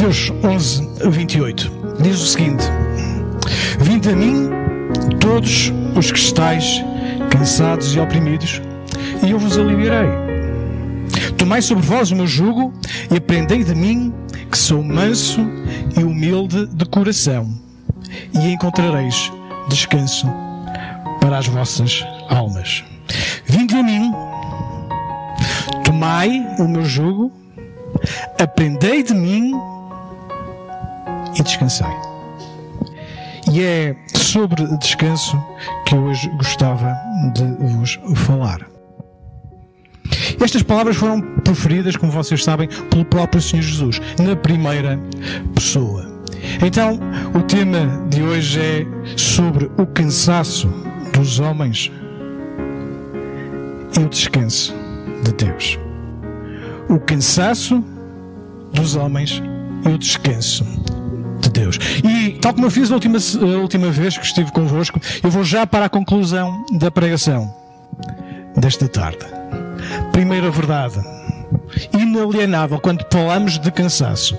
Mateus 11, 28 diz o seguinte: Vinde a mim, todos os que estáis cansados e oprimidos, e eu vos aliviarei. Tomai sobre vós o meu jugo e aprendei de mim, que sou manso e humilde de coração, e encontrareis descanso para as vossas almas. Vinde a mim, tomai o meu jugo, aprendei de mim e descansai. E é sobre descanso que hoje gostava de vos falar. Estas palavras foram proferidas, como vocês sabem, pelo próprio Senhor Jesus, na primeira pessoa. Então, o tema de hoje é sobre o cansaço dos homens e o descanso de Deus. O cansaço dos homens e o descanso de Deus. E tal como eu fiz a última, a última vez que estive convosco, eu vou já para a conclusão da pregação desta tarde. Primeira verdade, inalienável quando falamos de cansaço: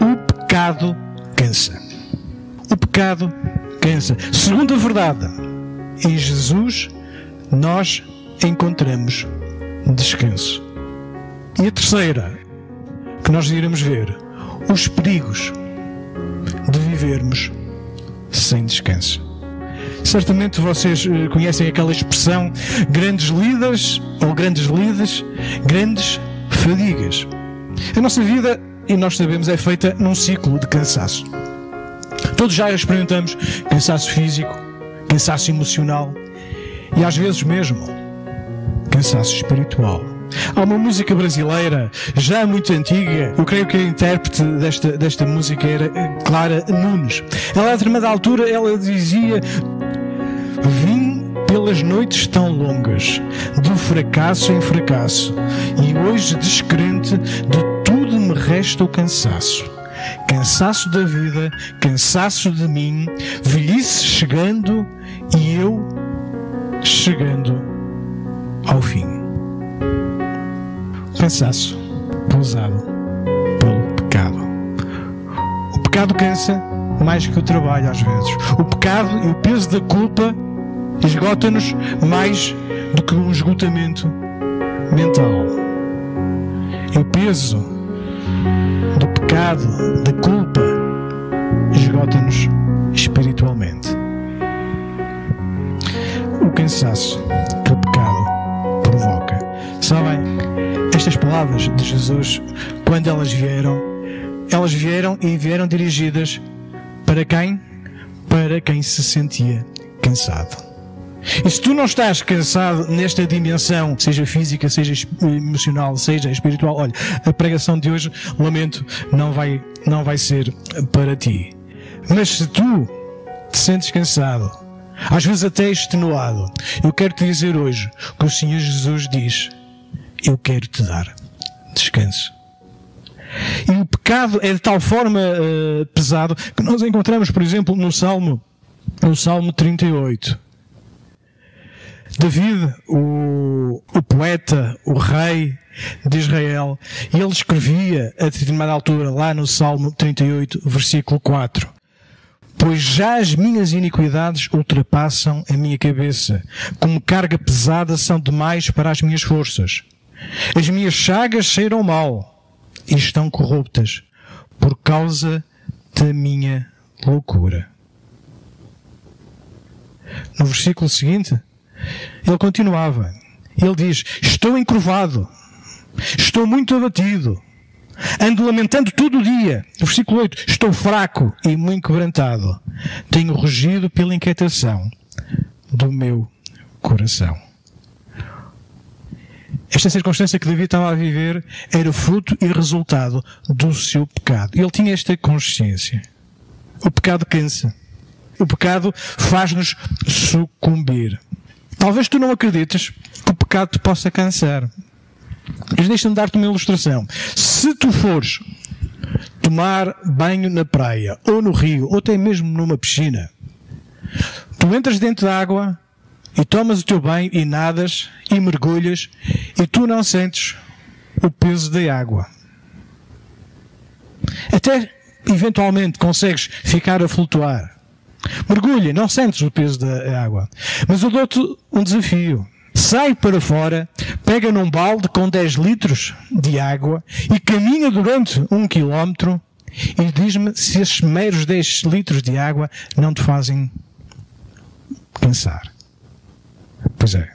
o pecado cansa. O pecado cansa. Segunda verdade, em Jesus nós encontramos descanso. E a terceira, que nós iremos ver, os perigos de vivermos sem descanso. Certamente vocês eh, conhecem aquela expressão grandes lidas ou grandes lides, grandes fadigas. A nossa vida, e nós sabemos, é feita num ciclo de cansaço. Todos já experimentamos cansaço físico, cansaço emocional e às vezes mesmo cansaço espiritual. Há uma música brasileira já muito antiga, eu creio que a intérprete desta, desta música era Clara Nunes. Ela, a determinada altura, ela dizia: Vim pelas noites tão longas, de fracasso em fracasso, e hoje, descrente, de tudo me resta o cansaço. Cansaço da vida, cansaço de mim, velhice chegando e eu chegando ao fim cansaço causado pelo pecado. O pecado cansa mais que o trabalho às vezes. O pecado e o peso da culpa esgota-nos mais do que um esgotamento mental. E o peso do pecado, da culpa, esgota-nos espiritualmente. O cansaço que o pecado provoca. Sabem, estas palavras de Jesus, quando elas vieram, elas vieram e vieram dirigidas para quem? Para quem se sentia cansado. E se tu não estás cansado nesta dimensão, seja física, seja emocional, seja espiritual, olha, a pregação de hoje, lamento, não vai, não vai ser para ti. Mas se tu te sentes cansado, às vezes até extenuado, eu quero te dizer hoje que o Senhor Jesus diz: eu quero te dar descanso. E o pecado é de tal forma uh, pesado que nós encontramos, por exemplo, no Salmo, no Salmo 38. David, o, o poeta, o rei de Israel, ele escrevia a determinada altura, lá no Salmo 38, versículo 4. Pois já as minhas iniquidades ultrapassam a minha cabeça, como carga pesada são demais para as minhas forças. As minhas chagas cheiram mal e estão corruptas por causa da minha loucura. No versículo seguinte, ele continuava. Ele diz: Estou encurvado, estou muito abatido, ando lamentando todo o dia. No versículo 8: Estou fraco e muito quebrantado, tenho rugido pela inquietação do meu coração. Esta circunstância que Davi estava a viver era fruto e resultado do seu pecado. Ele tinha esta consciência. O pecado cansa. O pecado faz-nos sucumbir. Talvez tu não acredites que o pecado te possa cansar. Mas deixa-me dar-te uma ilustração. Se tu fores tomar banho na praia, ou no rio, ou até mesmo numa piscina, tu entras dentro da água e tomas o teu banho e nadas e mergulhas e tu não sentes o peso da água. Até eventualmente consegues ficar a flutuar. Mergulha, não sentes o peso da água. Mas eu dou-te um desafio. Sai para fora, pega num balde com 10 litros de água e caminha durante um quilómetro e diz-me se esses meios 10 litros de água não te fazem cansar. Pois é.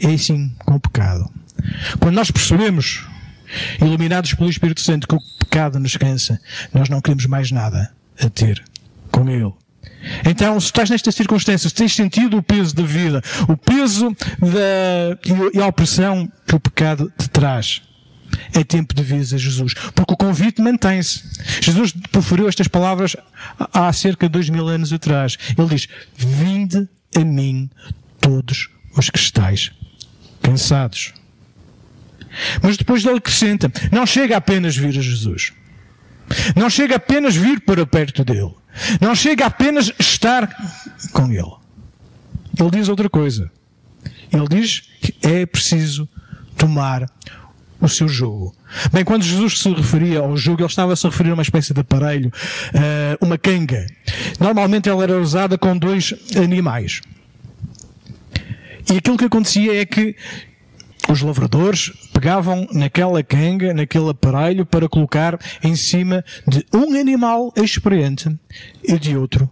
É assim com o pecado. Quando nós percebemos, iluminados pelo Espírito Santo, que o pecado nos cansa, nós não queremos mais nada a ter com Ele. Então, se estás nestas circunstâncias, tens sentido o peso da vida, o peso da, e a opressão que o pecado te traz, é tempo de vir a Jesus. Porque o convite mantém-se. Jesus proferiu estas palavras há cerca de dois mil anos atrás. Ele diz, vinde a mim todos os que estáis cansados. Mas depois ele acrescenta, não chega apenas vir a Jesus. Não chega apenas vir para perto dele. Não chega apenas estar com ele. Ele diz outra coisa. Ele diz que é preciso tomar o seu jugo. Bem, quando Jesus se referia ao jugo, ele estava a se referir a uma espécie de aparelho, uh, uma canga. Normalmente ela era usada com dois animais. E aquilo que acontecia é que os lavradores pegavam naquela canga, naquele aparelho, para colocar em cima de um animal experiente e de outro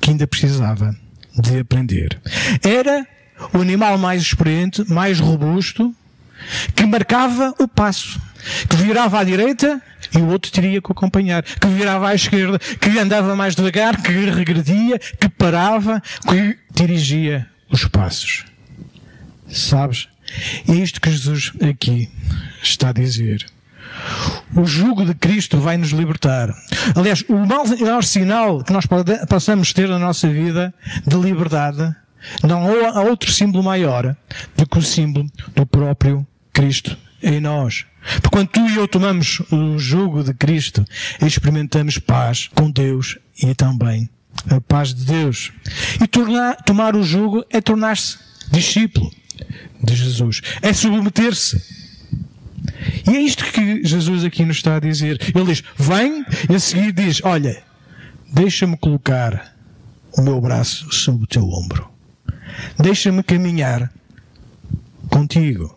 que ainda precisava de aprender. Era o animal mais experiente, mais robusto, que marcava o passo, que virava à direita e o outro teria que acompanhar, que virava à esquerda, que andava mais devagar, que regredia, que parava, que dirigia os passos. Sabes? É isto que Jesus aqui está a dizer. O jugo de Cristo vai nos libertar. Aliás, o maior sinal que nós possamos ter na nossa vida de liberdade não há outro símbolo maior do que o símbolo do próprio Cristo em nós. Porque quando tu e eu tomamos o jugo de Cristo, experimentamos paz com Deus e também a paz de Deus. E tornar, tomar o jugo é tornar-se discípulo de Jesus. É submeter-se. E é isto que Jesus aqui nos está a dizer. Ele diz: Vem, e a seguir diz: Olha, deixa-me colocar o meu braço sobre o teu ombro. Deixa-me caminhar contigo.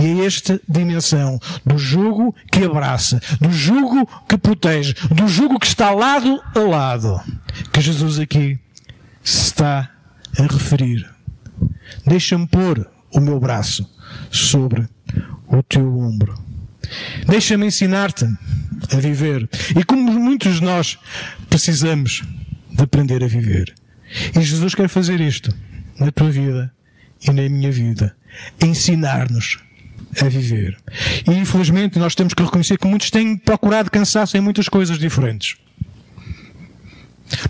E é esta dimensão do jugo que abraça, do jugo que protege, do jugo que está lado a lado, que Jesus aqui se está a referir. Deixa-me pôr o meu braço sobre o teu ombro. Deixa-me ensinar-te a viver. E como muitos de nós precisamos de aprender a viver. E Jesus quer fazer isto na tua vida e na minha vida. Ensinar-nos a viver. E infelizmente nós temos que reconhecer que muitos têm procurado cansaço em muitas coisas diferentes.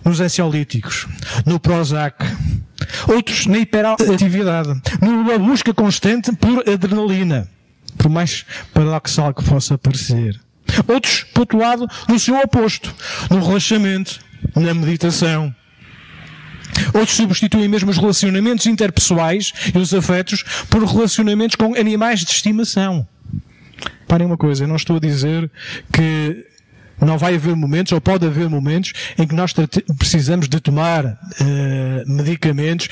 Nos ansiolíticos, no Prozac, outros na hiperatividade, numa busca constante por adrenalina, por mais paradoxal que possa parecer. Outros, por outro lado, no seu oposto, no relaxamento, na meditação, Outros substituem mesmo os relacionamentos interpessoais e os afetos por relacionamentos com animais de estimação. Parem uma coisa, eu não estou a dizer que não vai haver momentos, ou pode haver momentos, em que nós precisamos de tomar uh, medicamentos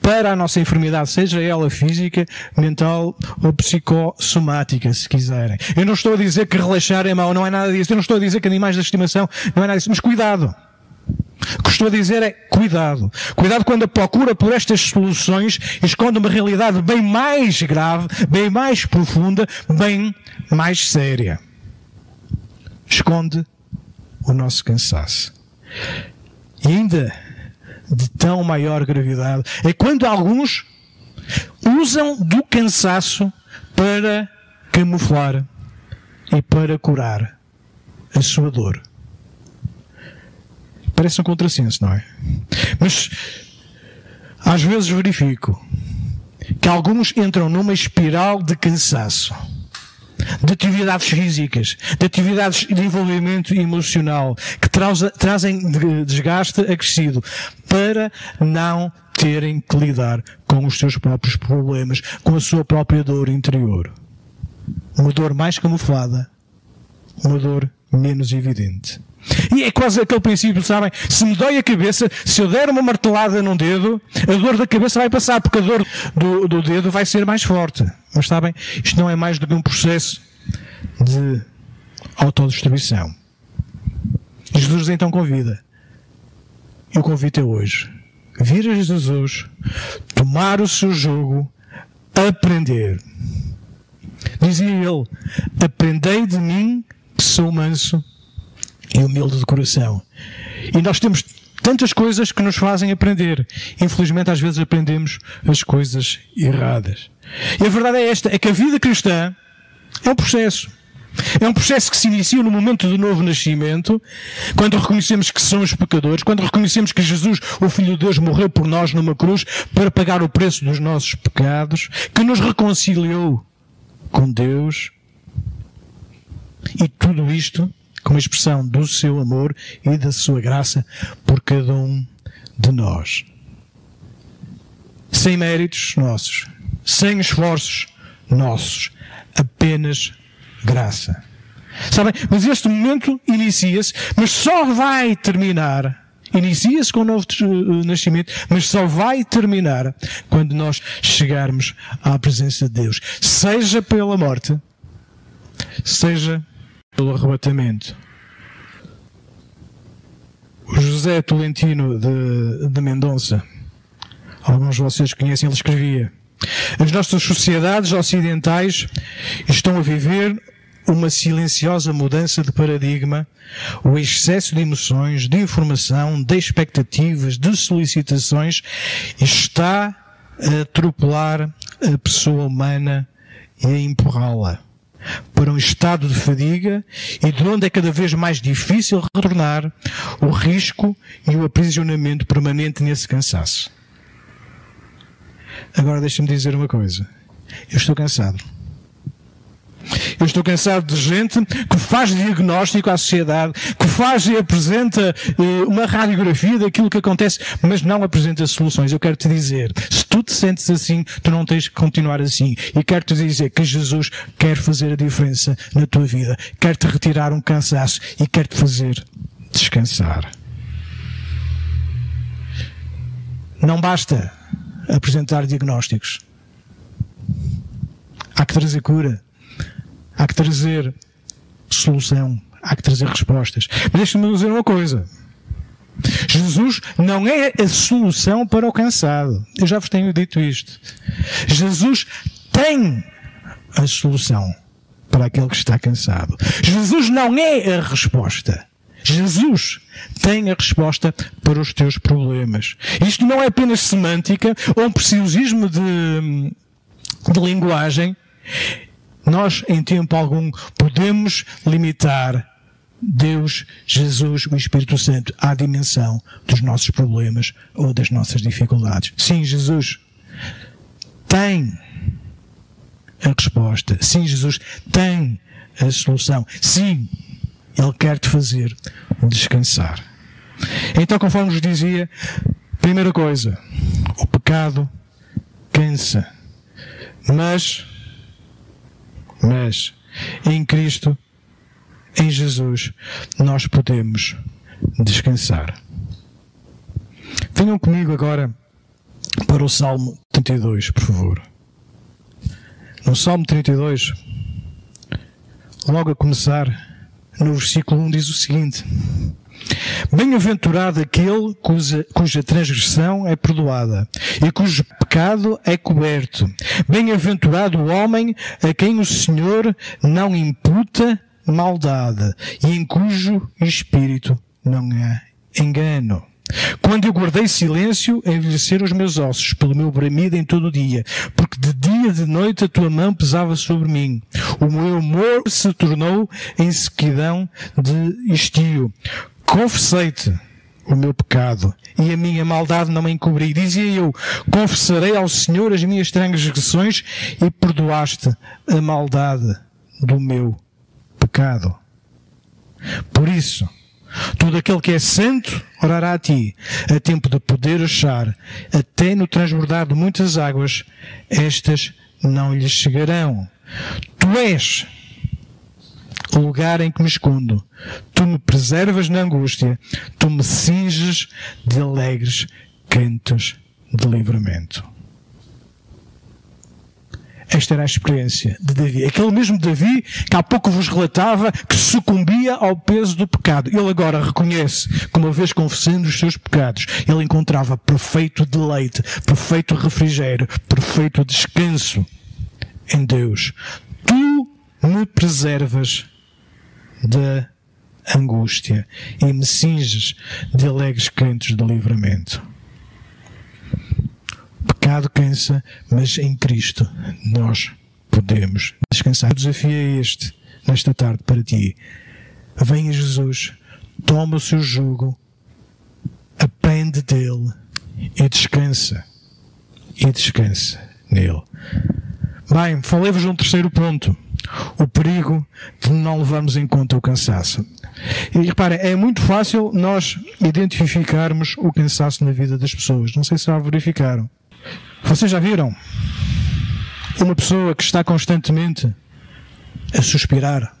para a nossa enfermidade, seja ela física, mental ou psicossomática, se quiserem. Eu não estou a dizer que relaxar é mau, não é nada disso. Eu não estou a dizer que animais de estimação não é nada disso, mas cuidado. O que estou a dizer é cuidado. Cuidado quando a procura por estas soluções esconde uma realidade bem mais grave, bem mais profunda, bem mais séria. Esconde o nosso cansaço. E ainda de tão maior gravidade é quando alguns usam do cansaço para camuflar e para curar a sua dor. Parece um contrassenso, não é? Mas às vezes verifico que alguns entram numa espiral de cansaço, de atividades físicas, de atividades de envolvimento emocional, que trazem desgaste acrescido para não terem que lidar com os seus próprios problemas, com a sua própria dor interior. Uma dor mais camuflada, uma dor menos evidente. E é quase aquele princípio, sabem? Se me dói a cabeça, se eu der uma martelada num dedo, a dor da cabeça vai passar, porque a dor do, do dedo vai ser mais forte. Mas sabem, isto não é mais do que um processo de autodestruição. Jesus então convida. E o convite é hoje. Vir a Jesus, tomar o seu jogo, aprender. Dizia ele: Aprendei de mim, que sou manso e humilde de coração. E nós temos tantas coisas que nos fazem aprender. Infelizmente, às vezes aprendemos as coisas erradas. E a verdade é esta: é que a vida cristã é um processo. É um processo que se inicia no momento do novo nascimento, quando reconhecemos que somos pecadores, quando reconhecemos que Jesus, o Filho de Deus, morreu por nós numa cruz para pagar o preço dos nossos pecados, que nos reconciliou com Deus. E tudo isto como expressão do seu amor e da sua graça por cada um de nós. Sem méritos nossos, sem esforços nossos, apenas graça. Sabem? Mas este momento inicia-se, mas só vai terminar. Inicia-se com o novo eh, nascimento, mas só vai terminar quando nós chegarmos à presença de Deus. Seja pela morte, seja pelo arrebatamento. O José Tolentino de, de Mendonça, alguns de vocês conhecem, ele escrevia: As nossas sociedades ocidentais estão a viver uma silenciosa mudança de paradigma, o excesso de emoções, de informação, de expectativas, de solicitações está a atropelar a pessoa humana e a empurrá-la para um estado de fadiga e de onde é cada vez mais difícil retornar o risco e o aprisionamento permanente nesse cansaço. Agora deixa-me dizer uma coisa. Eu estou cansado. Eu estou cansado de gente que faz diagnóstico à sociedade, que faz e apresenta eh, uma radiografia daquilo que acontece, mas não apresenta soluções. Eu quero te dizer, se tu te sentes assim, tu não tens que continuar assim. E quero te dizer que Jesus quer fazer a diferença na tua vida, quer te retirar um cansaço e quer te fazer descansar. Não basta apresentar diagnósticos. Há que trazer cura. Há que trazer solução, há que trazer respostas. Mas deixa-me dizer uma coisa. Jesus não é a solução para o cansado. Eu já vos tenho dito isto. Jesus tem a solução para aquele que está cansado. Jesus não é a resposta. Jesus tem a resposta para os teus problemas. Isto não é apenas semântica ou um preciosismo de, de linguagem nós, em tempo algum, podemos limitar Deus, Jesus, o Espírito Santo à dimensão dos nossos problemas ou das nossas dificuldades. Sim, Jesus tem a resposta. Sim, Jesus tem a solução. Sim, Ele quer te fazer descansar. Então, conforme vos dizia, primeira coisa, o pecado cansa. Mas mas em Cristo, em Jesus, nós podemos descansar. Venham comigo agora para o Salmo 32, por favor. No Salmo 32, logo a começar, no versículo 1 diz o seguinte: Bem-aventurado aquele cuja, cuja transgressão é perdoada e cujo pecado é coberto. Bem-aventurado o homem a quem o Senhor não imputa maldade e em cujo espírito não há engano. Quando eu guardei silêncio, envelheceram os meus ossos pelo meu bramido em todo o dia, porque de dia e de noite a tua mão pesava sobre mim. O meu amor se tornou em sequidão de estio. Confessei-te o meu pecado e a minha maldade não me encobri. Dizia eu, confessarei ao Senhor as minhas transgressões e perdoaste a maldade do meu pecado. Por isso, todo aquele que é santo orará a ti, a tempo de poder achar, até no transbordar de muitas águas, estas não lhes chegarão. Tu és o lugar em que me escondo. Tu me preservas na angústia, tu me cinges de alegres cantos de livramento. Esta era a experiência de Davi. Aquele mesmo Davi que há pouco vos relatava que sucumbia ao peso do pecado. Ele agora reconhece que uma vez confessando os seus pecados, ele encontrava perfeito deleite, perfeito refrigério, perfeito descanso em Deus. Tu me preservas da angústia e me cinges de alegres cantos de livramento. O pecado cansa, mas em Cristo nós podemos descansar. O desafio é este, nesta tarde, para ti. Venha Jesus, toma o seu jugo, aprende dele e descansa. E descansa nele. Bem, falei-vos de um terceiro ponto. O perigo de não levarmos em conta o cansaço. E reparem, é muito fácil nós identificarmos o cansaço na vida das pessoas. Não sei se já verificaram. Vocês já viram? Uma pessoa que está constantemente a suspirar.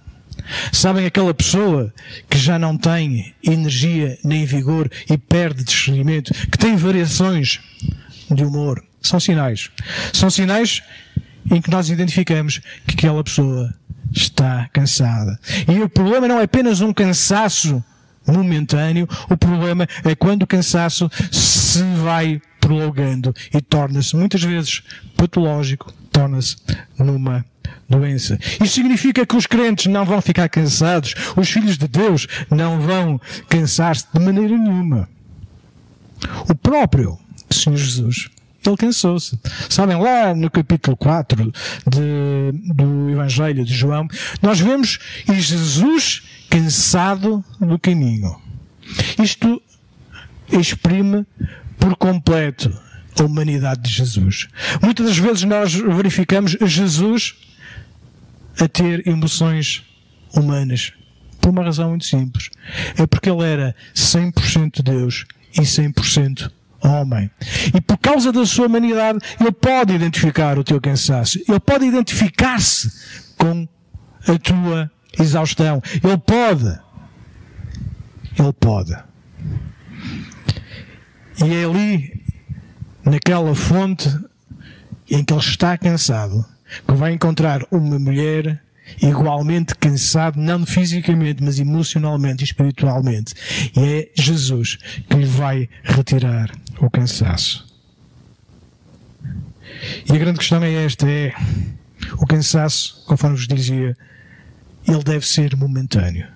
Sabem aquela pessoa que já não tem energia nem vigor e perde discernimento, que tem variações de humor. São sinais. São sinais em que nós identificamos que aquela pessoa está cansada. E o problema não é apenas um cansaço momentâneo, o problema é quando o cansaço se vai prolongando e torna-se muitas vezes patológico, torna-se numa doença. Isto significa que os crentes não vão ficar cansados, os filhos de Deus não vão cansar-se de maneira nenhuma. O próprio Senhor Jesus ele cansou-se. Sabem, lá no capítulo 4 de, do Evangelho de João, nós vemos Jesus cansado do caminho. Isto exprime por completo a humanidade de Jesus. Muitas das vezes nós verificamos Jesus a ter emoções humanas. Por uma razão muito simples. É porque ele era 100% Deus e 100% homem. E por causa da sua humanidade, ele pode identificar o teu cansaço. Ele pode identificar-se com a tua exaustão. Ele pode. Ele pode. E é ali, naquela fonte em que ele está cansado, que vai encontrar uma mulher igualmente cansado, não fisicamente, mas emocionalmente e espiritualmente. E é Jesus que lhe vai retirar o cansaço. E a grande questão é esta: é o cansaço, conforme vos dizia, ele deve ser momentâneo.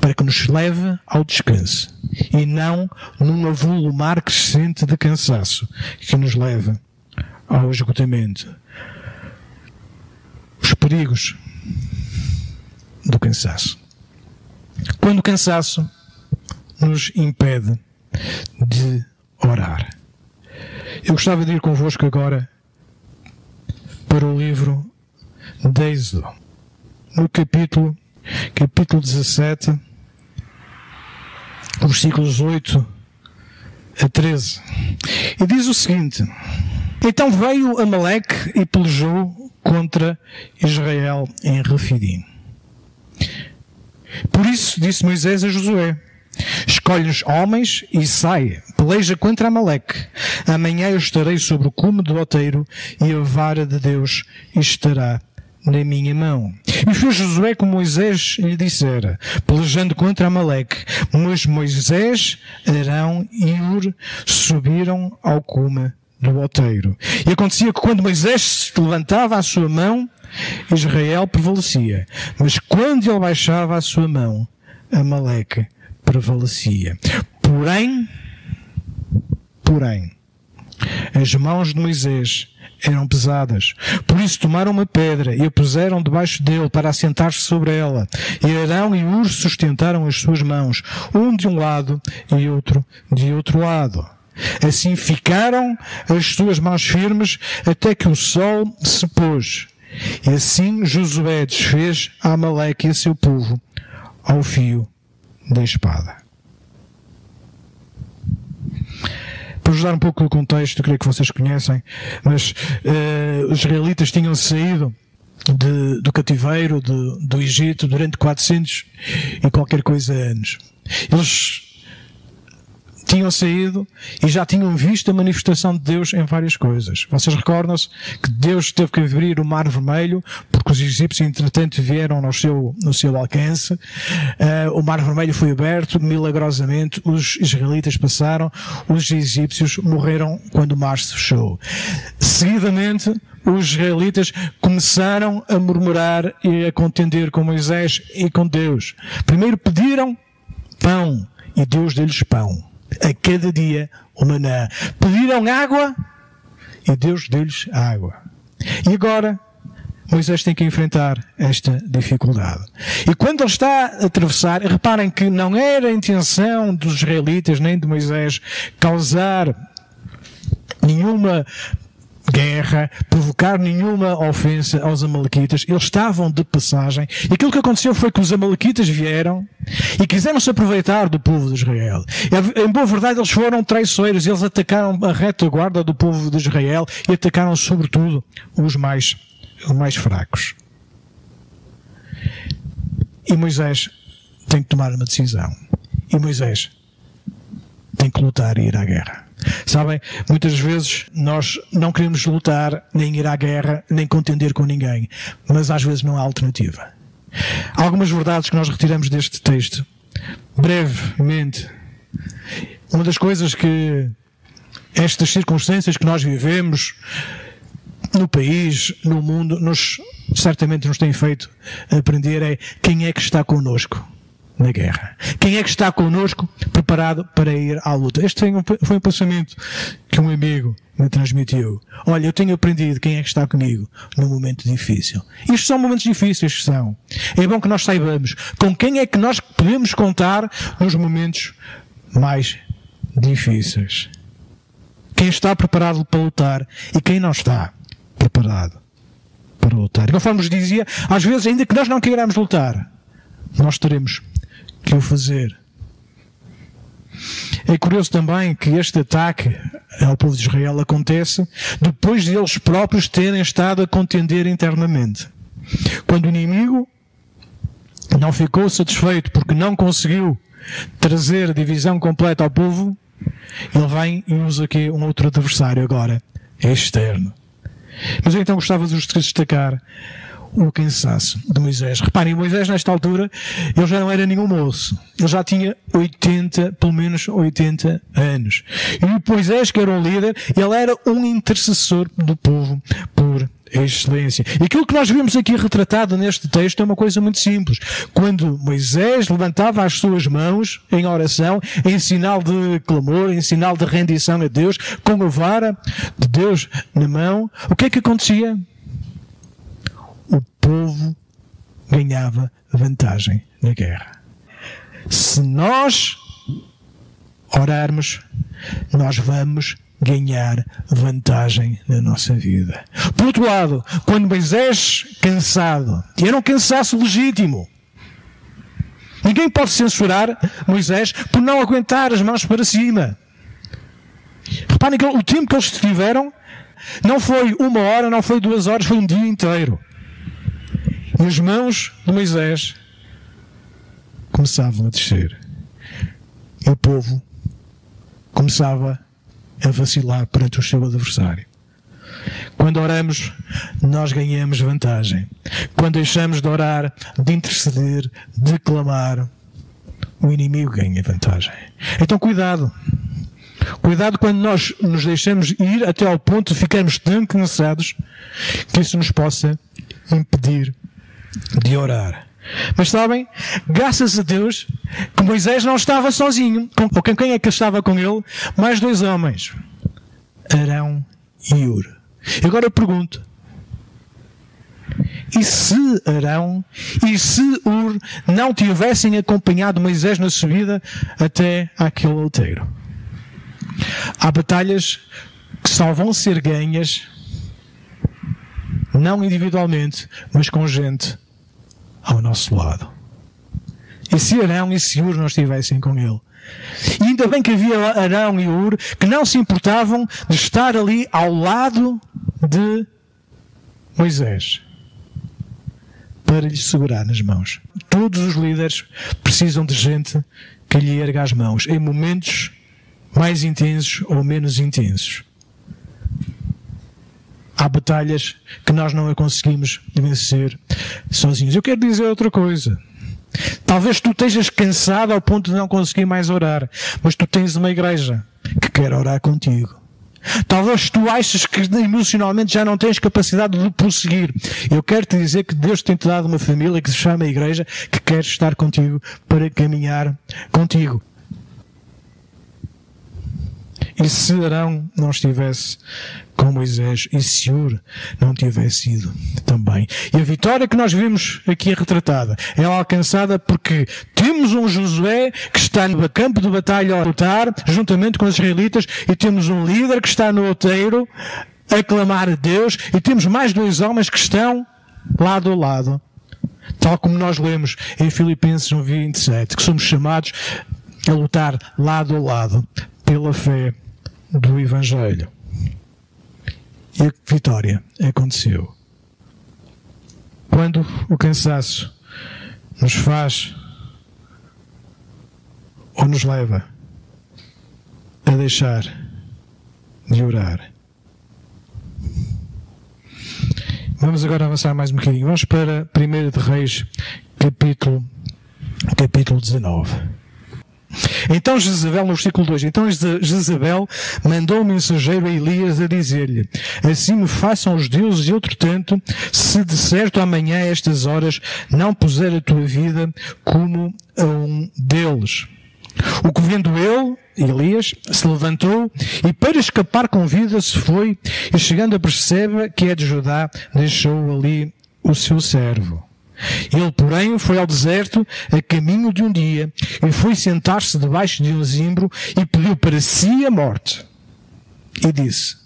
Para que nos leve ao descanso. E não num avolumar crescente de cansaço que nos leve ao esgotamento. Os perigos do cansaço. Quando o cansaço nos impede de orar. Eu gostava de ir convosco agora para o livro de Êxodo, no capítulo, capítulo 17, versículos 8 a 13. E diz o seguinte: Então veio Amaleque e pelejou contra Israel em Refidim. Por isso disse Moisés a Josué: Escolhe-os homens e sai, peleja contra Amaleque. Amanhã eu estarei sobre o cume do outeiro e a vara de Deus estará na minha mão. E fez Josué como Moisés lhe dissera, pelejando contra Amaleque. Mas Moisés, Arão e Ur subiram ao cume do outeiro. E acontecia que quando Moisés levantava a sua mão, Israel prevalecia. Mas quando ele baixava a sua mão, Amaleque prevalecia. Porém, porém, as mãos de Moisés eram pesadas. Por isso tomaram uma pedra e a puseram debaixo dele para assentar-se sobre ela. E Arão e Ur sustentaram as suas mãos, um de um lado e outro de outro lado. Assim ficaram as suas mãos firmes até que o sol se pôs. E assim Josué desfez Amaleque e a seu povo ao fio da espada. Para ajudar um pouco o contexto, creio que vocês conhecem, mas uh, os israelitas tinham saído de, do cativeiro do, do Egito durante 400 e qualquer coisa anos. Eles tinham saído e já tinham visto a manifestação de Deus em várias coisas. Vocês recordam-se que Deus teve que abrir o Mar Vermelho, porque os egípcios, entretanto, vieram no seu, no seu alcance. Uh, o Mar Vermelho foi aberto, milagrosamente, os israelitas passaram, os egípcios morreram quando o mar se fechou. Seguidamente, os israelitas começaram a murmurar e a contender com Moisés e com Deus. Primeiro pediram pão e Deus deu-lhes pão a cada dia o maná. Pediram água e Deus deu-lhes água. E agora Moisés tem que enfrentar esta dificuldade. E quando ele está a atravessar, reparem que não era a intenção dos israelitas nem de Moisés causar nenhuma guerra, provocar nenhuma ofensa aos Amalequitas. Eles estavam de passagem. E aquilo que aconteceu foi que os Amalequitas vieram e quiseram se aproveitar do povo de Israel. Em boa verdade, eles foram traiçoeiros. Eles atacaram a retaguarda do povo de Israel e atacaram sobretudo os mais, os mais fracos. E Moisés tem que tomar uma decisão. E Moisés tem que lutar e ir à guerra. Sabem, muitas vezes nós não queremos lutar, nem ir à guerra, nem contender com ninguém, mas às vezes não há alternativa. Algumas verdades que nós retiramos deste texto. Brevemente, uma das coisas que estas circunstâncias que nós vivemos no país, no mundo, nos, certamente nos tem feito aprender é quem é que está connosco na guerra. Quem é que está connosco preparado para ir à luta? Este foi um, foi um pensamento que um amigo me transmitiu. Olha, eu tenho aprendido quem é que está comigo no momento difícil. Isto são momentos difíceis, são. É bom que nós saibamos com quem é que nós podemos contar nos momentos mais difíceis. Quem está preparado para lutar e quem não está preparado para lutar. E conforme vos dizia, às vezes, ainda que nós não queiramos lutar, nós teremos que o fazer. É curioso também que este ataque ao povo de Israel acontece depois de eles próprios terem estado a contender internamente. Quando o inimigo não ficou satisfeito porque não conseguiu trazer divisão completa ao povo, ele vem e usa aqui um outro adversário agora, é externo. Mas eu então gostava de destacar o cansaço de Moisés. Reparem, Moisés nesta altura, ele já não era nenhum moço. Ele já tinha 80, pelo menos 80 anos. E Moisés, que era um líder, ele era um intercessor do povo por excelência. E aquilo que nós vemos aqui retratado neste texto é uma coisa muito simples. Quando Moisés levantava as suas mãos em oração, em sinal de clamor, em sinal de rendição a Deus, com a vara de Deus na mão, o que é que acontecia? O povo ganhava vantagem na guerra. Se nós orarmos, nós vamos ganhar vantagem na nossa vida. Por outro lado, quando Moisés cansado, e era um cansaço legítimo, ninguém pode censurar Moisés por não aguentar as mãos para cima. Reparem que o tempo que eles tiveram não foi uma hora, não foi duas horas, foi um dia inteiro. As mãos de Moisés começavam a descer. E o povo começava a vacilar perante o seu adversário. Quando oramos, nós ganhamos vantagem. Quando deixamos de orar, de interceder, de clamar, o inimigo ganha vantagem. Então, cuidado. Cuidado quando nós nos deixamos ir até ao ponto de ficarmos tão cansados que isso nos possa impedir de orar. Mas sabem, graças a Deus, que Moisés não estava sozinho. Com, quem é que estava com ele? Mais dois homens. Arão e Ur. Agora eu pergunto. E se Arão e se Ur não tivessem acompanhado Moisés na subida até aquele outeiro? Há batalhas que só vão ser ganhas não individualmente, mas com gente ao nosso lado. E se Arão e se Ur não estivessem com ele? E ainda bem que havia Arão e Ur que não se importavam de estar ali ao lado de Moisés. para lhe segurar nas mãos. Todos os líderes precisam de gente que lhe erga as mãos em momentos mais intensos ou menos intensos. Há batalhas que nós não a conseguimos vencer sozinhos. Eu quero dizer outra coisa. Talvez tu estejas cansado ao ponto de não conseguir mais orar, mas tu tens uma igreja que quer orar contigo. Talvez tu aches que emocionalmente já não tens capacidade de prosseguir. Eu quero te dizer que Deus tem te dado uma família que se chama Igreja, que quer estar contigo para caminhar contigo. E se Arão não estivesse com Moisés e se Ur não tivesse ido também. E a vitória que nós vimos aqui retratada é alcançada porque temos um Josué que está no campo de batalha a lutar, juntamente com os israelitas, e temos um líder que está no outeiro a clamar a Deus, e temos mais dois homens que estão lado a lado. Tal como nós lemos em Filipenses 1.27, que somos chamados a lutar lado a lado pela fé do Evangelho. E a vitória aconteceu. Quando o cansaço nos faz ou nos leva a deixar de orar. Vamos agora avançar mais um bocadinho. Vamos para 1 de Reis, capítulo, capítulo 19. Então Jezabel, no versículo 2, então Jezabel mandou o mensageiro a Elias a dizer-lhe, assim me façam os deuses e outro tanto, se de certo amanhã a estas horas não puser a tua vida como a um deles. O que vendo ele, Elias, se levantou e para escapar com vida se foi e chegando a percebe que é de Judá, deixou ali o seu servo. Ele, porém, foi ao deserto a caminho de um dia e foi sentar-se debaixo de um zimbro e pediu para si a morte. E disse: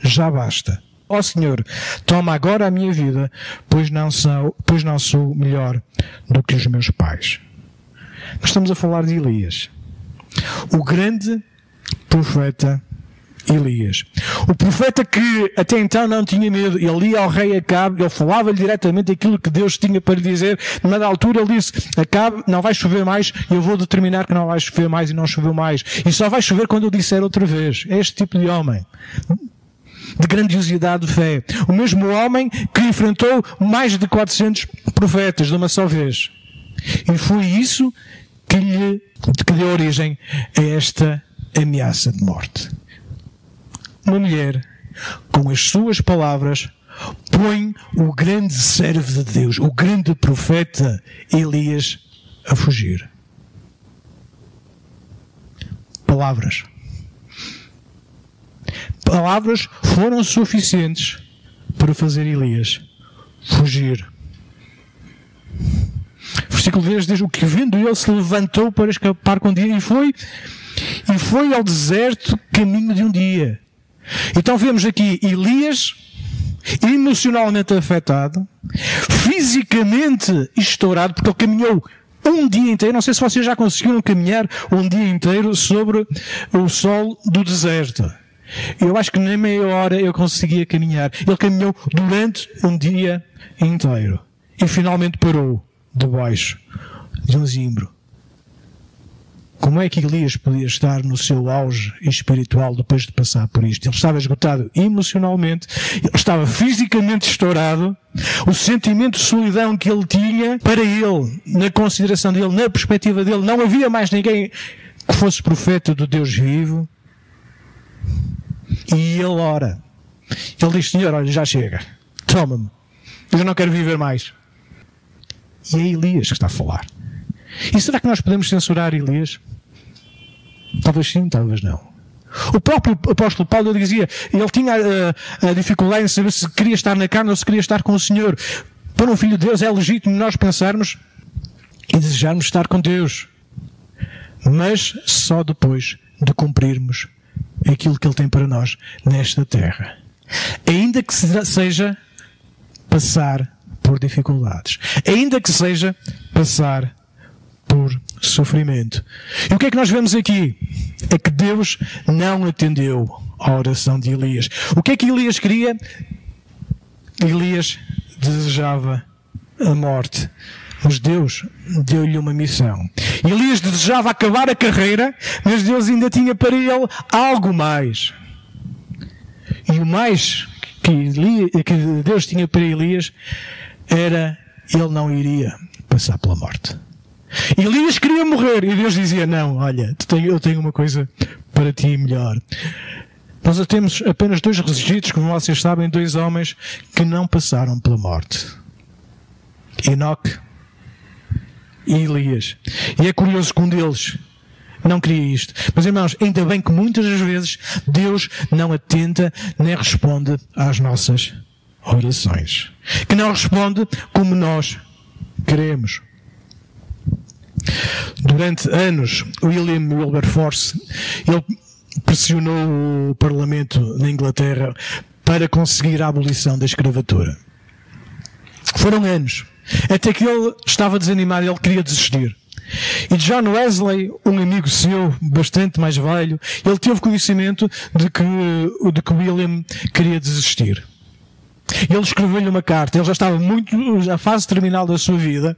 Já basta. Ó Senhor, toma agora a minha vida, pois não sou, pois não sou melhor do que os meus pais. Estamos a falar de Elias, o grande profeta Elias. O profeta que até então não tinha medo, ele ia ao rei Acabe, ele falava-lhe diretamente aquilo que Deus tinha para lhe dizer. Na altura ele disse, Acabe, não vai chover mais, e eu vou determinar que não vai chover mais e não choveu mais. E só vai chover quando eu disser outra vez. É este tipo de homem. De grandiosidade de fé. O mesmo homem que enfrentou mais de 400 profetas de uma só vez. E foi isso que lhe que deu origem a esta ameaça de morte uma mulher, com as suas palavras, põe o grande servo de Deus, o grande profeta Elias, a fugir. Palavras. Palavras foram suficientes para fazer Elias fugir. Versículo 10 diz: O que vendo ele se levantou para escapar com dia e foi, e foi ao deserto caminho de um dia. Então vemos aqui Elias emocionalmente afetado, fisicamente estourado, porque ele caminhou um dia inteiro. Não sei se vocês já conseguiram caminhar um dia inteiro sobre o sol do deserto. Eu acho que nem meia hora eu conseguia caminhar. Ele caminhou durante um dia inteiro. E finalmente parou debaixo de um zimbro. Como é que Elias podia estar no seu auge espiritual depois de passar por isto? Ele estava esgotado emocionalmente, ele estava fisicamente estourado, o sentimento de solidão que ele tinha, para ele, na consideração dele, na perspectiva dele, não havia mais ninguém que fosse profeta do Deus vivo. E ele ora. Ele diz: Senhor, olha, já chega. Toma-me. Eu não quero viver mais. E é Elias que está a falar. E será que nós podemos censurar Elias? Talvez sim, talvez não. O próprio apóstolo Paulo dizia, ele tinha a, eh, a dificuldade em saber se queria estar na carne ou se queria estar com o Senhor. Para um filho de Deus é legítimo nós pensarmos e desejarmos estar com Deus. Mas só depois de cumprirmos aquilo que Ele tem para nós nesta terra. Ainda que seja passar por dificuldades. Ainda que seja passar por sofrimento. E o que é que nós vemos aqui? É que Deus não atendeu à oração de Elias. O que é que Elias queria? Elias desejava a morte. Mas Deus deu-lhe uma missão. Elias desejava acabar a carreira, mas Deus ainda tinha para ele algo mais. E o mais que, Deus tinha para Elias era ele não iria passar pela morte. Elias queria morrer e Deus dizia: Não, olha, eu tenho uma coisa para ti melhor. Nós temos apenas dois registros, como vocês sabem, dois homens que não passaram pela morte: Enoque e Elias. E é curioso que um deles não queria isto. Mas irmãos, ainda bem que muitas das vezes Deus não atenta nem responde às nossas orações. Que não responde como nós queremos. Durante anos, William Wilberforce, ele pressionou o Parlamento na Inglaterra para conseguir a abolição da escravatura. Foram anos. Até que ele estava desanimado, ele queria desistir. E John Wesley, um amigo seu, bastante mais velho, ele teve conhecimento de que, de que William queria desistir. Ele escreveu-lhe uma carta, ele já estava muito na fase terminal da sua vida,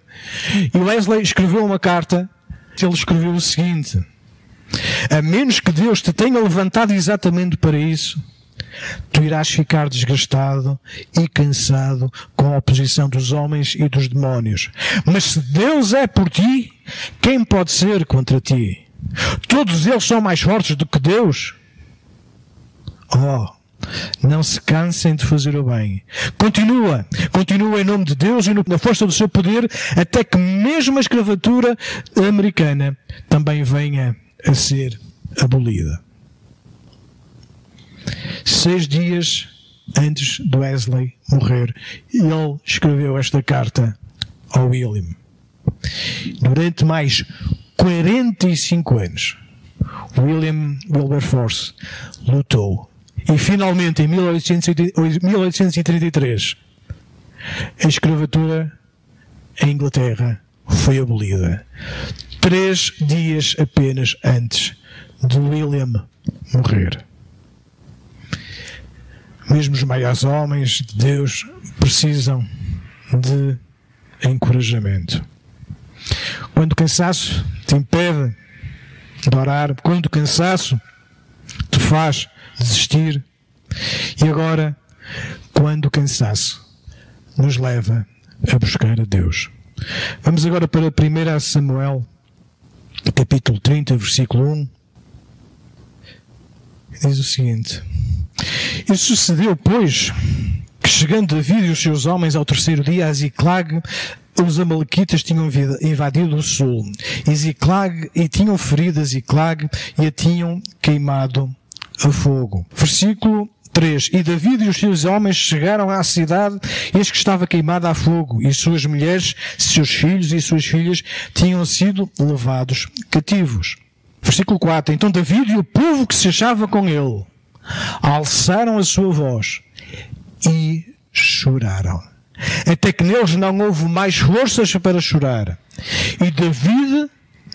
e Wesley escreveu uma carta, ele escreveu o seguinte, a menos que Deus te tenha levantado exatamente para isso, tu irás ficar desgastado e cansado com a oposição dos homens e dos demónios. Mas se Deus é por ti, quem pode ser contra ti? Todos eles são mais fortes do que Deus. Oh, não se cansem de fazer o bem. Continua, continua em nome de Deus e na força do seu poder, até que mesmo a escravatura americana também venha a ser abolida. Seis dias antes de Wesley morrer, ele escreveu esta carta ao William. Durante mais 45 anos, William Wilberforce lutou. E finalmente, em 1833, a escravatura em Inglaterra foi abolida. Três dias apenas antes de William morrer. Mesmo os maiores homens de Deus precisam de encorajamento. Quando o cansaço te impede de orar, quando o cansaço te faz desistir, e agora, quando o cansaço nos leva a buscar a Deus. Vamos agora para 1 Samuel, capítulo 30, versículo 1. Diz o seguinte: E sucedeu, pois, que chegando David e os seus homens ao terceiro dia a Ziclag, os amalequitas tinham invadido o sul e Ziclag e tinham ferido a Ziclag e a tinham queimado a fogo. Versículo 3. E David e os seus homens chegaram à cidade, eis que estava queimada a fogo, e suas mulheres, seus filhos e suas filhas tinham sido levados cativos. Versículo 4. Então David e o povo que se achava com ele alçaram a sua voz e choraram. Até que neles não houve mais forças para chorar. E David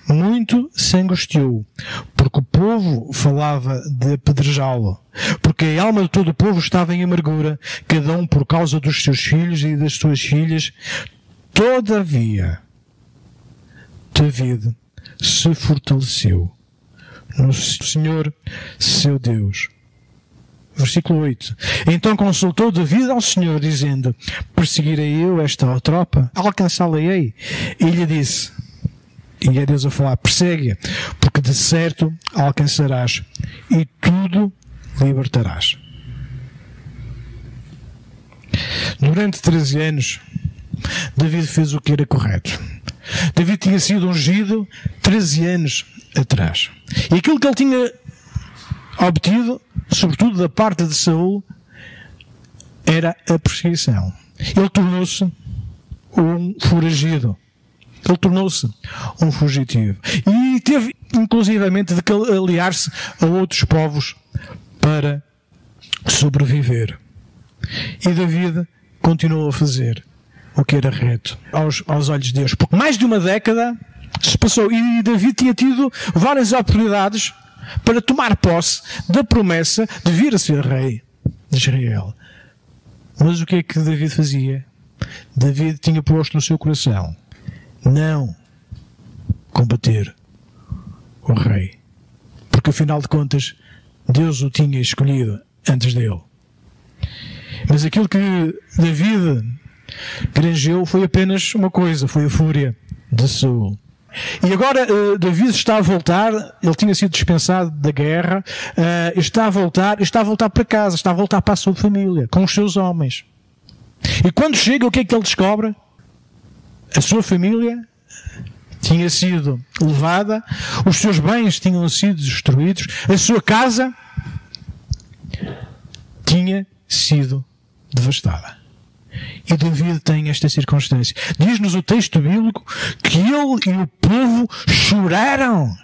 muito se angustiou, porque o povo falava de apedrejá-lo, porque a alma de todo o povo estava em amargura, cada um por causa dos seus filhos e das suas filhas. Todavia, David se fortaleceu no Senhor, seu Deus. Versículo 8. Então consultou David ao Senhor, dizendo: Perseguirei eu esta tropa? Alcançá-la-ei? E lhe disse: e é Deus a falar, persegue porque de certo alcançarás e tudo libertarás. Durante 13 anos, David fez o que era correto. David tinha sido ungido 13 anos atrás. E aquilo que ele tinha obtido, sobretudo da parte de Saul, era a perseguição. Ele tornou-se um foragido. Ele tornou-se um fugitivo. E teve, inclusivamente, de aliar-se a outros povos para sobreviver. E David continuou a fazer o que era reto aos, aos olhos de Deus. Porque mais de uma década se passou e David tinha tido várias oportunidades para tomar posse da promessa de vir a ser rei de Israel. Mas o que é que David fazia? David tinha posto no seu coração não combater o rei. Porque afinal de contas, Deus o tinha escolhido antes dele. Mas aquilo que David granjeu foi apenas uma coisa, foi a fúria de Saul. E agora uh, David está a voltar, ele tinha sido dispensado da guerra, uh, está a voltar, está a voltar para casa, está a voltar para a sua família, com os seus homens. E quando chega, o que é que ele descobre? A sua família tinha sido levada, os seus bens tinham sido destruídos, a sua casa tinha sido devastada. E David tem esta circunstância. Diz-nos o texto bíblico que ele e o povo choraram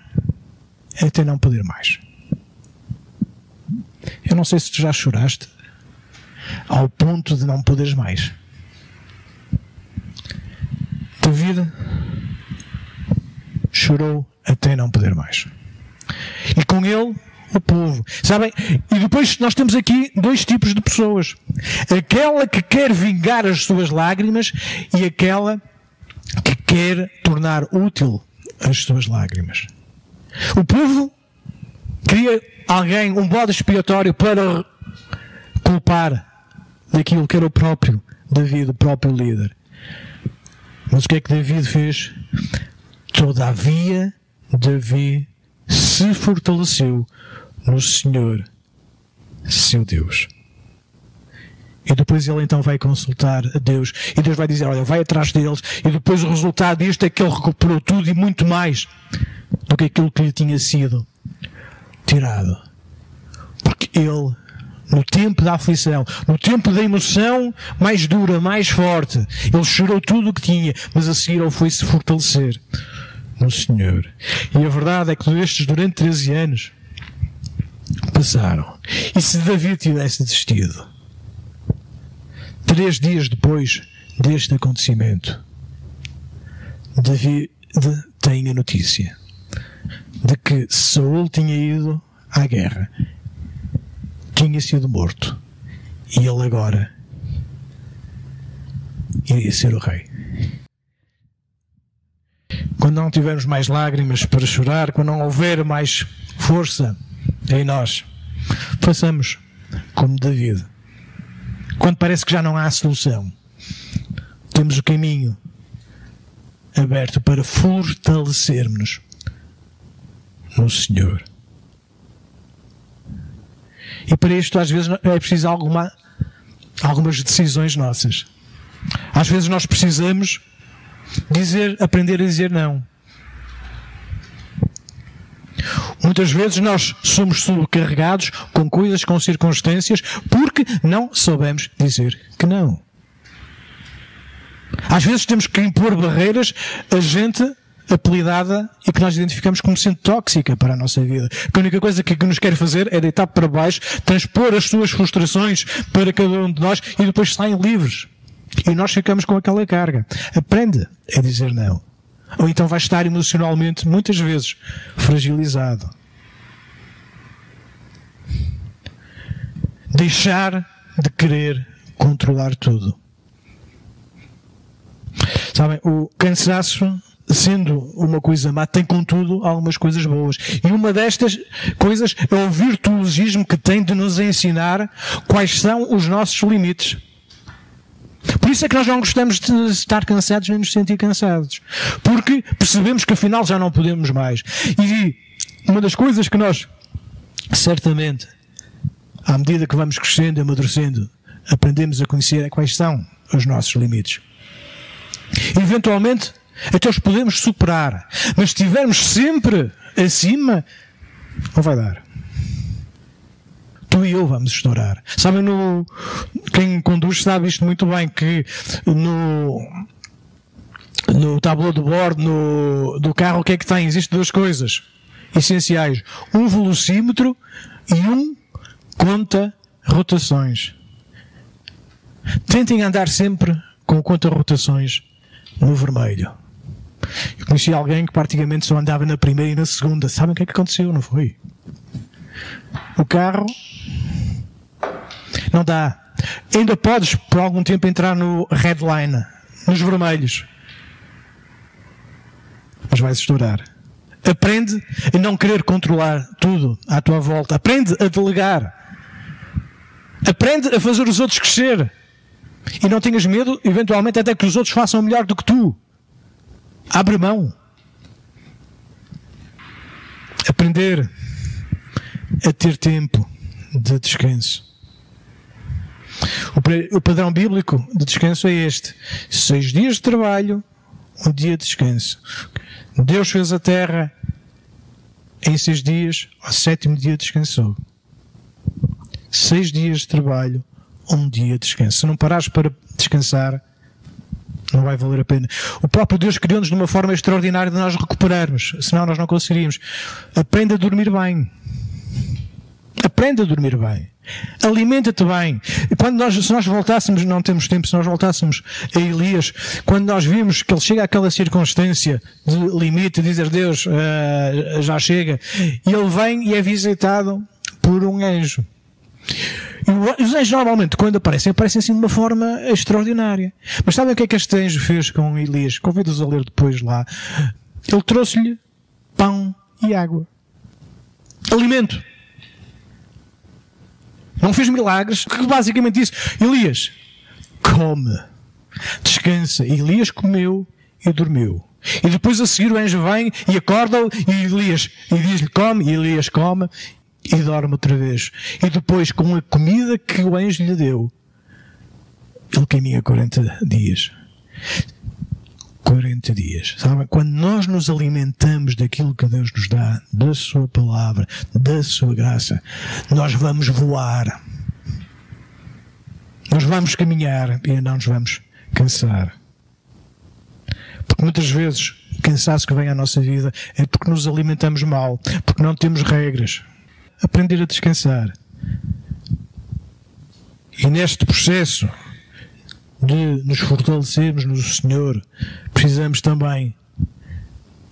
até não poder mais. Eu não sei se tu já choraste ao ponto de não poderes mais. David chorou até não poder mais. E com ele o povo. Sabem? E depois nós temos aqui dois tipos de pessoas: aquela que quer vingar as suas lágrimas e aquela que quer tornar útil as suas lágrimas. O povo queria alguém, um bode expiatório para culpar daquilo que era o próprio David, o próprio líder. Mas o que é que David fez? Todavia, Davi se fortaleceu no Senhor, seu Deus. E depois ele então vai consultar a Deus. E Deus vai dizer: Olha, vai atrás deles. E depois o resultado disto é que ele recuperou tudo e muito mais do que aquilo que lhe tinha sido tirado. Porque ele, no tempo da aflição, no tempo da emoção mais dura, mais forte, ele chorou tudo o que tinha, mas a seguir ele foi se fortalecer no Senhor. E a verdade é que estes, durante 13 anos, passaram. E se Davi tivesse desistido, três dias depois deste acontecimento, Davi tem a notícia de que Saul tinha ido à guerra, tinha sido morto, e ele agora iria ser o rei. Quando não tivermos mais lágrimas para chorar, quando não houver mais força em nós. Façamos como David. Quando parece que já não há solução, temos o caminho aberto para fortalecermos no Senhor. E para isto, às vezes, é preciso alguma, algumas decisões nossas. Às vezes, nós precisamos dizer, aprender a dizer não. Muitas vezes nós somos sobrecarregados com coisas, com circunstâncias, porque não soubemos dizer que não. Às vezes temos que impor barreiras a gente apelidada e que nós identificamos como sendo tóxica para a nossa vida. Que a única coisa que nos quer fazer é deitar para baixo, transpor as suas frustrações para cada um de nós e depois saem livres. E nós ficamos com aquela carga. Aprende a dizer não. Ou então vai estar emocionalmente, muitas vezes, fragilizado. Deixar de querer controlar tudo. Sabem, o cansaço, sendo uma coisa má, tem contudo algumas coisas boas. E uma destas coisas é o virtuosismo que tem de nos ensinar quais são os nossos limites. Por isso é que nós não gostamos de estar cansados nem nos sentir cansados. Porque percebemos que afinal já não podemos mais. E uma das coisas que nós, certamente, à medida que vamos crescendo amadurecendo, aprendemos a conhecer é quais são os nossos limites. Eventualmente, até os podemos superar. Mas estivermos sempre acima, não vai dar tu e eu vamos estourar. Sabem, no, quem conduz sabe isto muito bem, que no, no tabuleiro de bordo no, do carro, o que é que tem? Existem duas coisas essenciais: um velocímetro e um conta rotações. Tentem andar sempre com o conta rotações no vermelho. Eu conheci alguém que praticamente só andava na primeira e na segunda. Sabem o que é que aconteceu? Não foi? O carro não dá. ainda podes por algum tempo entrar no line, nos vermelhos. Mas vais estourar. Aprende a não querer controlar tudo à tua volta. Aprende a delegar. Aprende a fazer os outros crescer. E não tenhas medo, eventualmente, até que os outros façam melhor do que tu. Abre mão. Aprender a ter tempo de descanso. O padrão bíblico de descanso é este: seis dias de trabalho, um dia de descanso. Deus fez a terra em seis dias, ao sétimo dia descansou. Seis dias de trabalho, um dia de descanso. Se não parares para descansar, não vai valer a pena. O próprio Deus criou-nos de uma forma extraordinária de nós recuperarmos, senão nós não conseguiríamos. Aprenda a dormir bem. Aprenda a dormir bem. Alimenta-te bem. Quando nós, se nós voltássemos, não temos tempo, se nós voltássemos a Elias, quando nós vimos que ele chega àquela circunstância de limite, dizer Deus, uh, já chega, e ele vem e é visitado por um anjo. Os anjos normalmente, quando aparecem, aparecem assim de uma forma extraordinária. Mas sabem o que é que este anjo fez com Elias? Convido-os a ler depois lá. Ele trouxe-lhe pão e água. Alimento. Não fez milagres. Que basicamente disse: Elias, come, descansa. E Elias comeu e dormiu. E depois a seguir o anjo vem e acorda-o e Elias e diz-lhe come, e Elias come e dorme outra vez. E depois, com a comida que o anjo lhe deu, ele caminha 40 dias. 40 dias. Sabem? Quando nós nos alimentamos daquilo que Deus nos dá, da Sua palavra, da Sua graça, nós vamos voar. Nós vamos caminhar e não nos vamos cansar. Porque muitas vezes o cansaço que vem à nossa vida é porque nos alimentamos mal, porque não temos regras. Aprender a descansar. E neste processo de nos fortalecermos no Senhor, precisamos também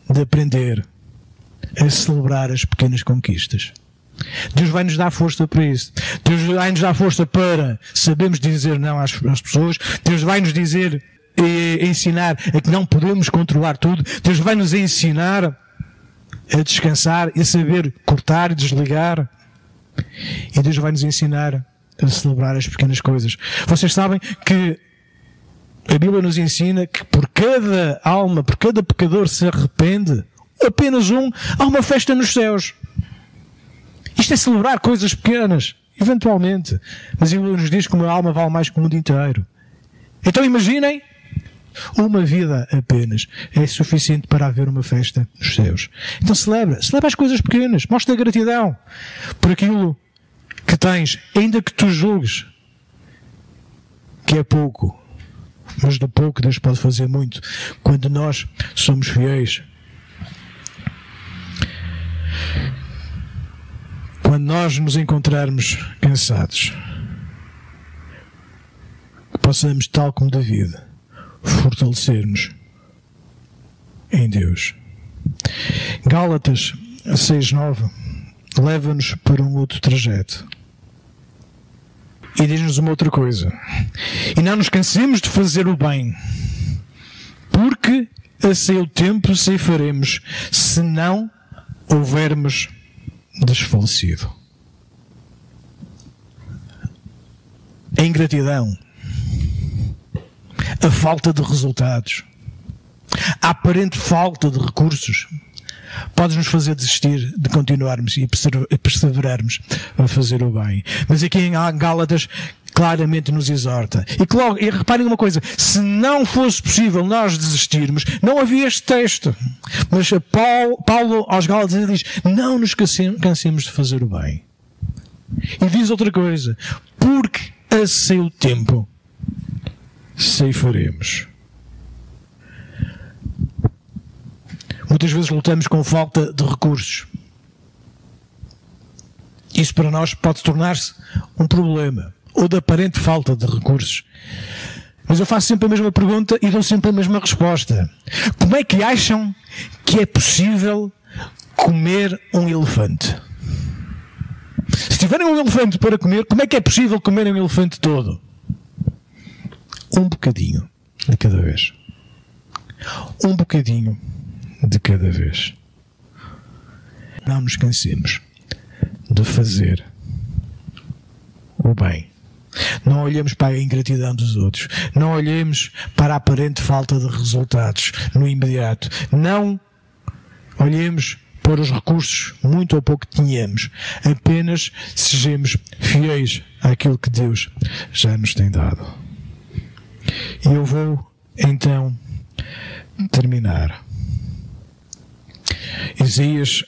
de aprender a celebrar as pequenas conquistas. Deus vai nos dar força para isso. Deus vai nos dar força para sabermos dizer não às, às pessoas. Deus vai nos dizer e ensinar a que não podemos controlar tudo. Deus vai nos ensinar a descansar e a saber cortar e desligar. E Deus vai nos ensinar a celebrar as pequenas coisas. Vocês sabem que a Bíblia nos ensina que por cada alma, por cada pecador se arrepende, apenas um, há uma festa nos céus. Isto é celebrar coisas pequenas, eventualmente. Mas a Bíblia nos diz que uma alma vale mais que o mundo inteiro. Então imaginem, uma vida apenas é suficiente para haver uma festa nos céus. Então celebra, celebra as coisas pequenas, mostra gratidão por aquilo que tens, ainda que tu julgues que é pouco mas do pouco Deus pode fazer muito quando nós somos fiéis. Quando nós nos encontrarmos cansados, possamos, tal como David, fortalecer-nos em Deus. Gálatas 6.9 leva-nos para um outro trajeto. E diz-nos uma outra coisa. E não nos cansemos de fazer o bem, porque a seu tempo ceifaremos, se não houvermos desfalecido. A ingratidão, a falta de resultados, a aparente falta de recursos, pode nos fazer desistir de continuarmos e perseverarmos a fazer o bem. Mas aqui em Gálatas claramente nos exorta. E, logo, e reparem uma coisa, se não fosse possível nós desistirmos, não havia este texto. Mas Paulo, Paulo aos Gálatas diz, não nos cansemos de fazer o bem. E diz outra coisa, porque a seu tempo ceifaremos. Muitas vezes lutamos com falta de recursos. Isso para nós pode tornar-se um problema, ou de aparente falta de recursos. Mas eu faço sempre a mesma pergunta e dou sempre a mesma resposta. Como é que acham que é possível comer um elefante? Se tiverem um elefante para comer, como é que é possível comerem um elefante todo? Um bocadinho de cada vez. Um bocadinho de cada vez. Não nos cansemos de fazer o bem. Não olhemos para a ingratidão dos outros. Não olhemos para a aparente falta de resultados no imediato. Não olhemos para os recursos, muito ou pouco que tínhamos. Apenas sejamos fiéis àquilo que Deus já nos tem dado. E eu vou então terminar. Isaías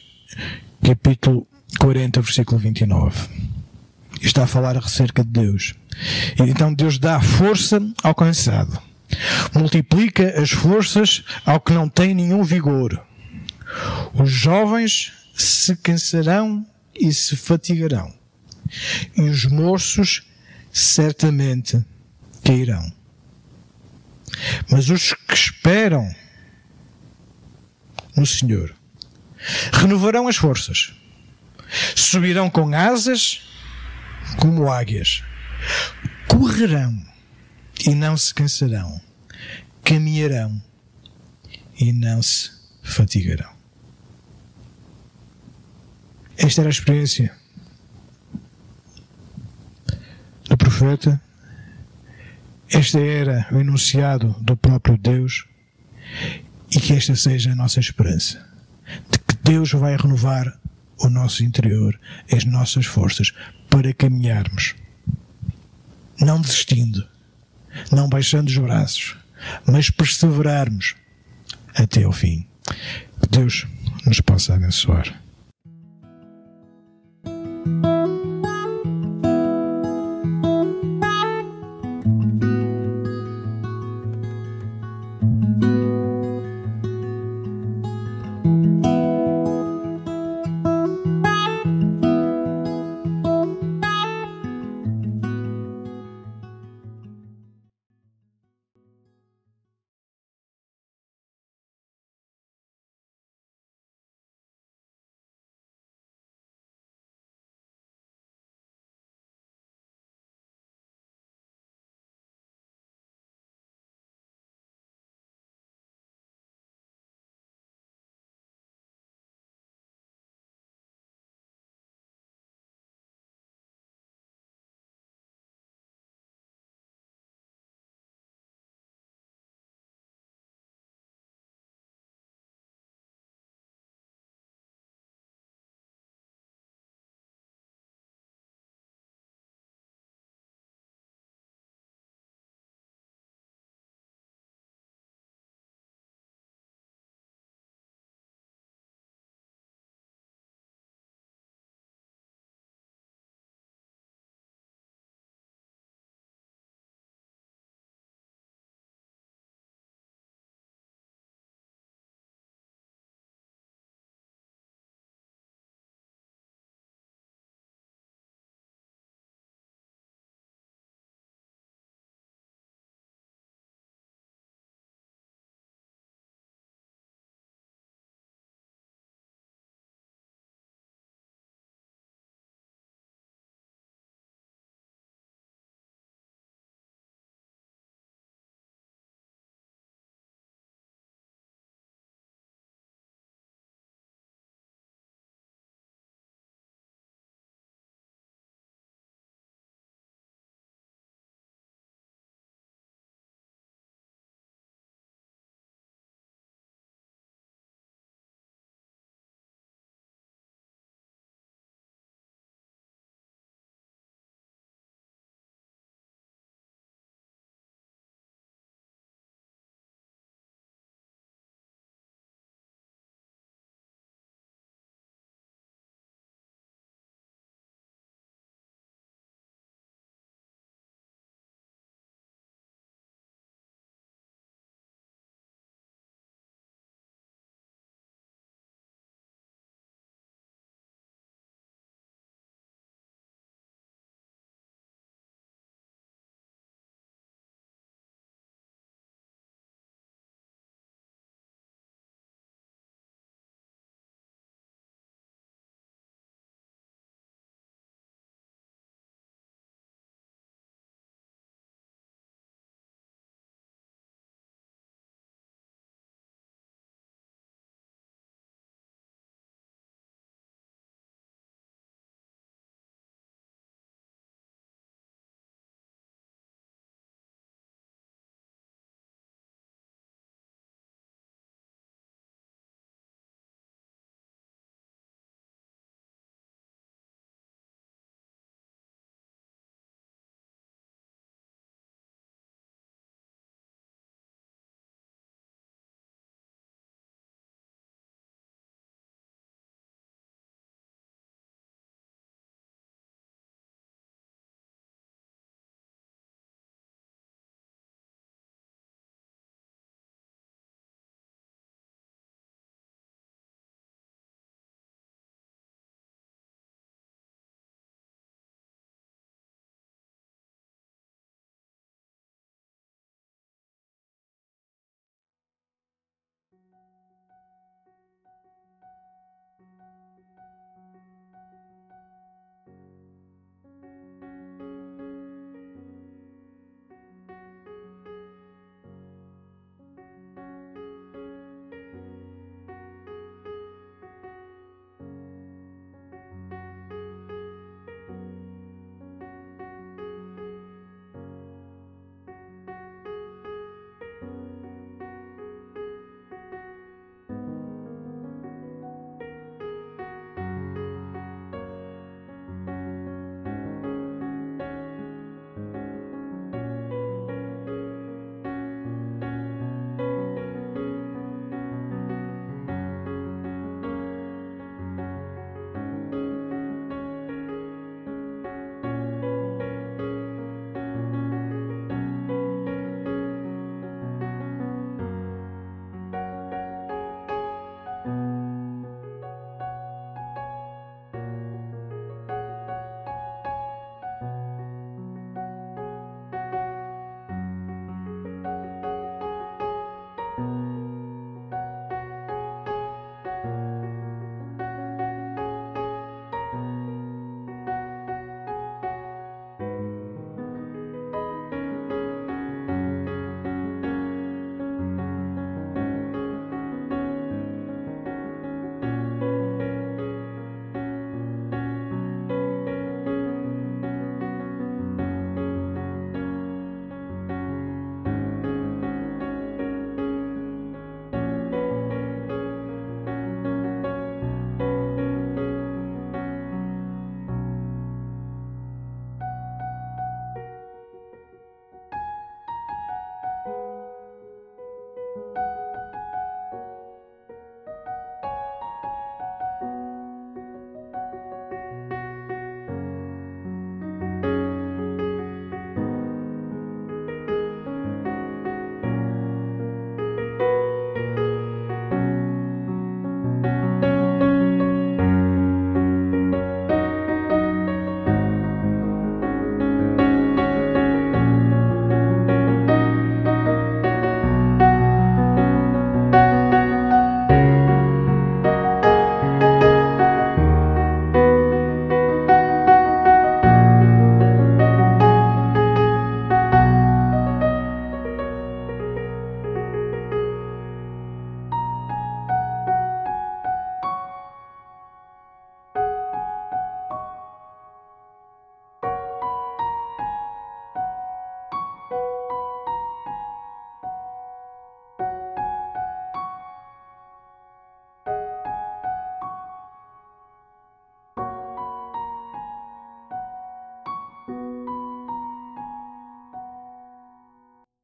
capítulo 40, versículo 29. Está a falar acerca de Deus. Então Deus dá força ao cansado. Multiplica as forças ao que não tem nenhum vigor. Os jovens se cansarão e se fatigarão. E os moços certamente cairão. Mas os que esperam no Senhor renovarão as forças, subirão com asas como águias, correrão e não se cansarão, caminharão e não se fatigarão. Esta era a experiência do profeta, este era o enunciado do próprio Deus, e que esta seja a nossa esperança de que Deus vai renovar o nosso interior, as nossas forças, para caminharmos, não desistindo, não baixando os braços, mas perseverarmos até ao fim. Deus nos possa abençoar.